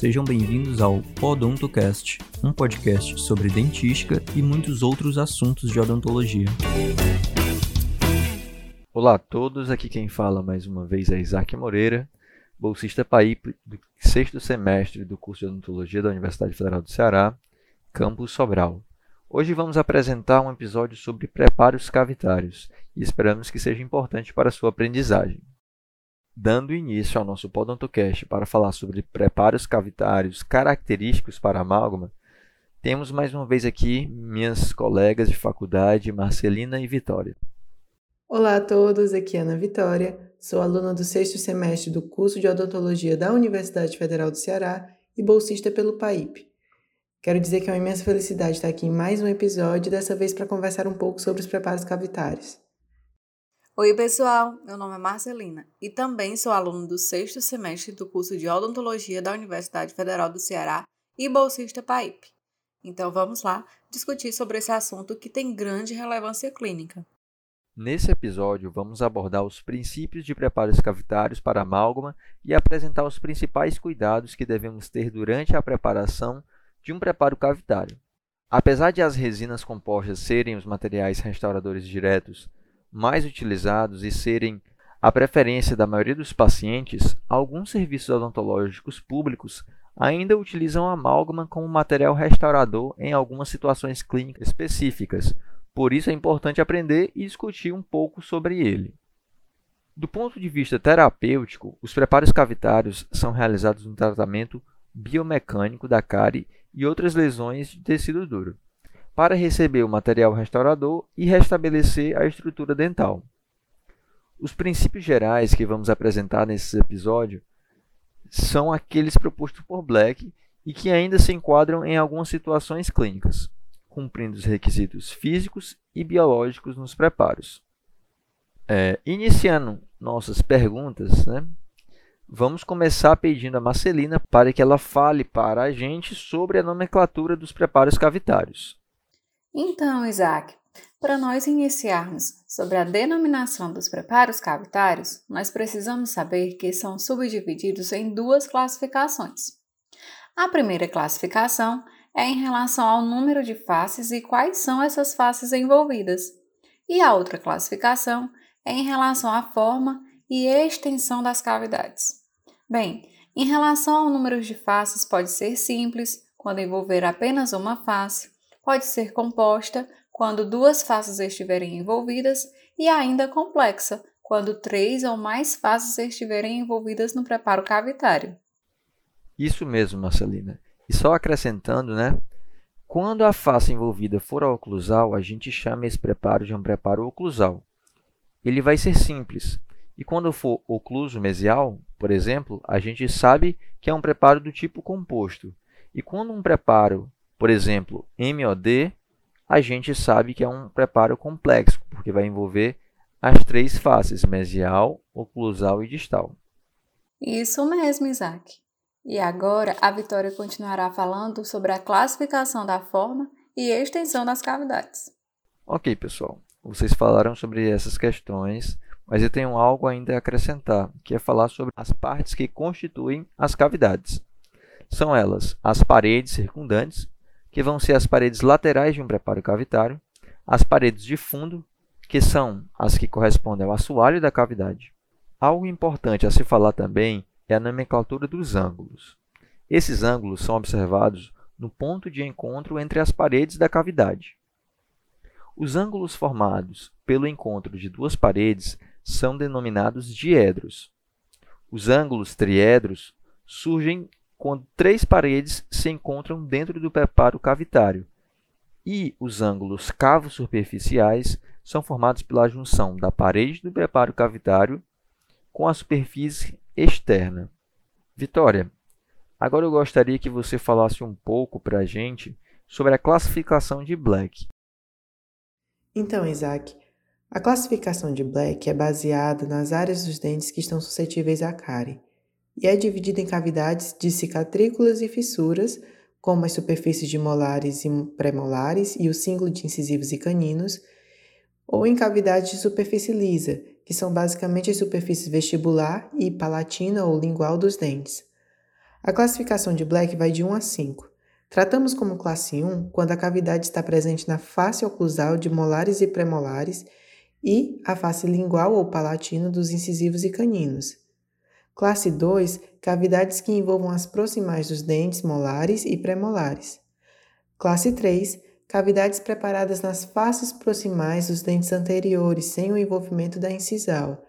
Sejam bem-vindos ao Odontocast, um podcast sobre dentística e muitos outros assuntos de odontologia. Olá a todos, aqui quem fala mais uma vez é Isaac Moreira, bolsista PAIP do sexto semestre do curso de odontologia da Universidade Federal do Ceará, campus Sobral. Hoje vamos apresentar um episódio sobre preparos cavitários e esperamos que seja importante para a sua aprendizagem. Dando início ao nosso Podontocast para falar sobre preparos cavitários característicos para amálgama, temos mais uma vez aqui minhas colegas de faculdade, Marcelina e Vitória. Olá a todos, aqui é Ana Vitória, sou aluna do sexto semestre do curso de odontologia da Universidade Federal do Ceará e bolsista pelo PAIP. Quero dizer que é uma imensa felicidade estar aqui em mais um episódio, dessa vez para conversar um pouco sobre os preparos cavitários. Oi, pessoal! Meu nome é Marcelina e também sou aluno do sexto semestre do curso de Odontologia da Universidade Federal do Ceará e bolsista PAIP. Então vamos lá discutir sobre esse assunto que tem grande relevância clínica. Nesse episódio, vamos abordar os princípios de preparos cavitários para amálgama e apresentar os principais cuidados que devemos ter durante a preparação de um preparo cavitário. Apesar de as resinas compostas serem os materiais restauradores diretos mais utilizados e serem a preferência da maioria dos pacientes, alguns serviços odontológicos públicos ainda utilizam amálgama como material restaurador em algumas situações clínicas específicas. Por isso é importante aprender e discutir um pouco sobre ele. Do ponto de vista terapêutico, os preparos cavitários são realizados no tratamento biomecânico da cárie e outras lesões de tecido duro para receber o material restaurador e restabelecer a estrutura dental. Os princípios gerais que vamos apresentar nesse episódio são aqueles propostos por Black e que ainda se enquadram em algumas situações clínicas, cumprindo os requisitos físicos e biológicos nos preparos. É, iniciando nossas perguntas, né, vamos começar pedindo a Marcelina para que ela fale para a gente sobre a nomenclatura dos preparos cavitários. Então, Isaac, para nós iniciarmos sobre a denominação dos preparos cavitários, nós precisamos saber que são subdivididos em duas classificações. A primeira classificação é em relação ao número de faces e quais são essas faces envolvidas. E a outra classificação é em relação à forma e extensão das cavidades. Bem, em relação ao número de faces, pode ser simples, quando envolver apenas uma face, pode ser composta quando duas faces estiverem envolvidas e ainda complexa quando três ou mais faces estiverem envolvidas no preparo cavitário. Isso mesmo, Marcelina. E só acrescentando, né? Quando a face envolvida for oclusal, a gente chama esse preparo de um preparo oclusal. Ele vai ser simples. E quando for ocluso mesial, por exemplo, a gente sabe que é um preparo do tipo composto. E quando um preparo por exemplo, MOD, a gente sabe que é um preparo complexo, porque vai envolver as três faces, mesial, oclusal e distal. Isso mesmo, Isaac. E agora a Vitória continuará falando sobre a classificação da forma e extensão das cavidades. Ok, pessoal. Vocês falaram sobre essas questões, mas eu tenho algo ainda a acrescentar, que é falar sobre as partes que constituem as cavidades. São elas as paredes circundantes, que vão ser as paredes laterais de um preparo cavitário, as paredes de fundo, que são as que correspondem ao assoalho da cavidade. Algo importante a se falar também é a nomenclatura dos ângulos. Esses ângulos são observados no ponto de encontro entre as paredes da cavidade. Os ângulos formados pelo encontro de duas paredes são denominados diedros. Os ângulos triedros surgem quando três paredes se encontram dentro do preparo cavitário. E os ângulos cavos superficiais são formados pela junção da parede do preparo cavitário com a superfície externa. Vitória, agora eu gostaria que você falasse um pouco para a gente sobre a classificação de Black. Então, Isaac, a classificação de Black é baseada nas áreas dos dentes que estão suscetíveis à cárie e é dividida em cavidades de cicatrículas e fissuras, como as superfícies de molares e premolares e o símbolo de incisivos e caninos, ou em cavidades de superfície lisa, que são basicamente as superfícies vestibular e palatina ou lingual dos dentes. A classificação de Black vai de 1 a 5. Tratamos como classe 1 quando a cavidade está presente na face oclusal de molares e premolares e a face lingual ou palatina dos incisivos e caninos. Classe 2, cavidades que envolvam as proximais dos dentes molares e premolares. Classe 3, cavidades preparadas nas faces proximais dos dentes anteriores sem o envolvimento da incisal.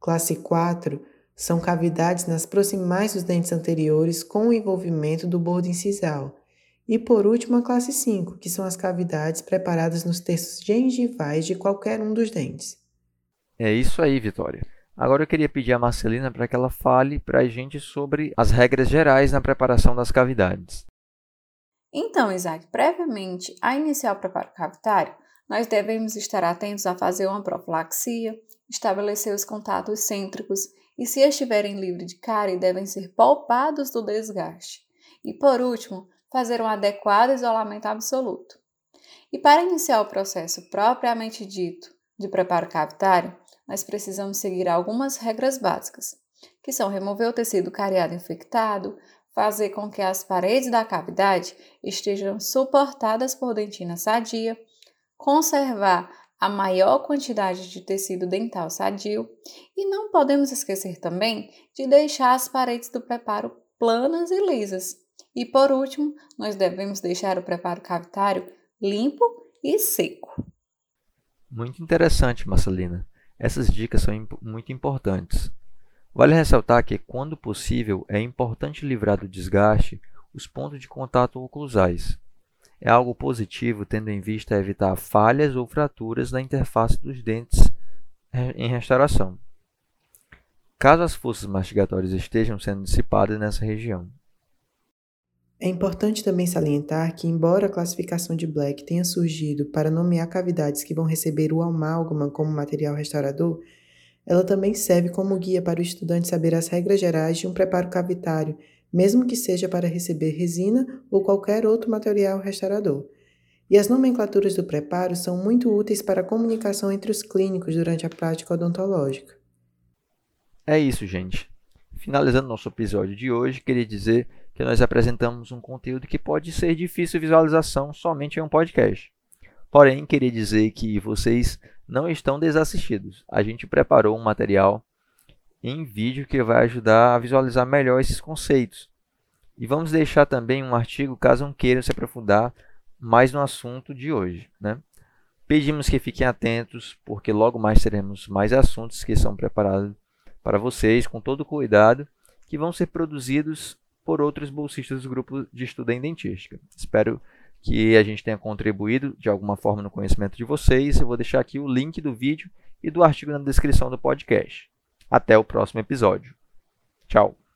Classe 4, são cavidades nas proximais dos dentes anteriores com o envolvimento do bordo incisal. E por último, a classe 5, que são as cavidades preparadas nos terços gengivais de qualquer um dos dentes. É isso aí, Vitória. Agora eu queria pedir a Marcelina para que ela fale para a gente sobre as regras gerais na preparação das cavidades. Então, Isaac, previamente a iniciar o preparo cavitário, nós devemos estar atentos a fazer uma profilaxia, estabelecer os contatos cêntricos e, se estiverem livres de cárie, devem ser poupados do desgaste. E, por último, fazer um adequado isolamento absoluto. E para iniciar o processo propriamente dito de preparo cavitário, nós precisamos seguir algumas regras básicas, que são remover o tecido cariado infectado, fazer com que as paredes da cavidade estejam suportadas por dentina sadia, conservar a maior quantidade de tecido dental sadio e não podemos esquecer também de deixar as paredes do preparo planas e lisas, e por último, nós devemos deixar o preparo cavitário limpo e seco. Muito interessante, Marcelina. Essas dicas são muito importantes. Vale ressaltar que, quando possível, é importante livrar do desgaste os pontos de contato oclusais. É algo positivo tendo em vista evitar falhas ou fraturas na interface dos dentes em restauração, caso as forças mastigatórias estejam sendo dissipadas nessa região. É importante também salientar que, embora a classificação de Black tenha surgido para nomear cavidades que vão receber o amálgama como material restaurador, ela também serve como guia para o estudante saber as regras gerais de um preparo cavitário, mesmo que seja para receber resina ou qualquer outro material restaurador. E as nomenclaturas do preparo são muito úteis para a comunicação entre os clínicos durante a prática odontológica. É isso, gente. Finalizando nosso episódio de hoje, queria dizer que nós apresentamos um conteúdo que pode ser difícil visualização somente em um podcast. Porém, queria dizer que vocês não estão desassistidos. A gente preparou um material em vídeo que vai ajudar a visualizar melhor esses conceitos. E vamos deixar também um artigo caso queiram se aprofundar mais no assunto de hoje. Né? Pedimos que fiquem atentos, porque logo mais teremos mais assuntos que são preparados para vocês com todo cuidado, que vão ser produzidos por outros bolsistas do grupo de estudo em dentística. Espero que a gente tenha contribuído de alguma forma no conhecimento de vocês. Eu vou deixar aqui o link do vídeo e do artigo na descrição do podcast. Até o próximo episódio. Tchau!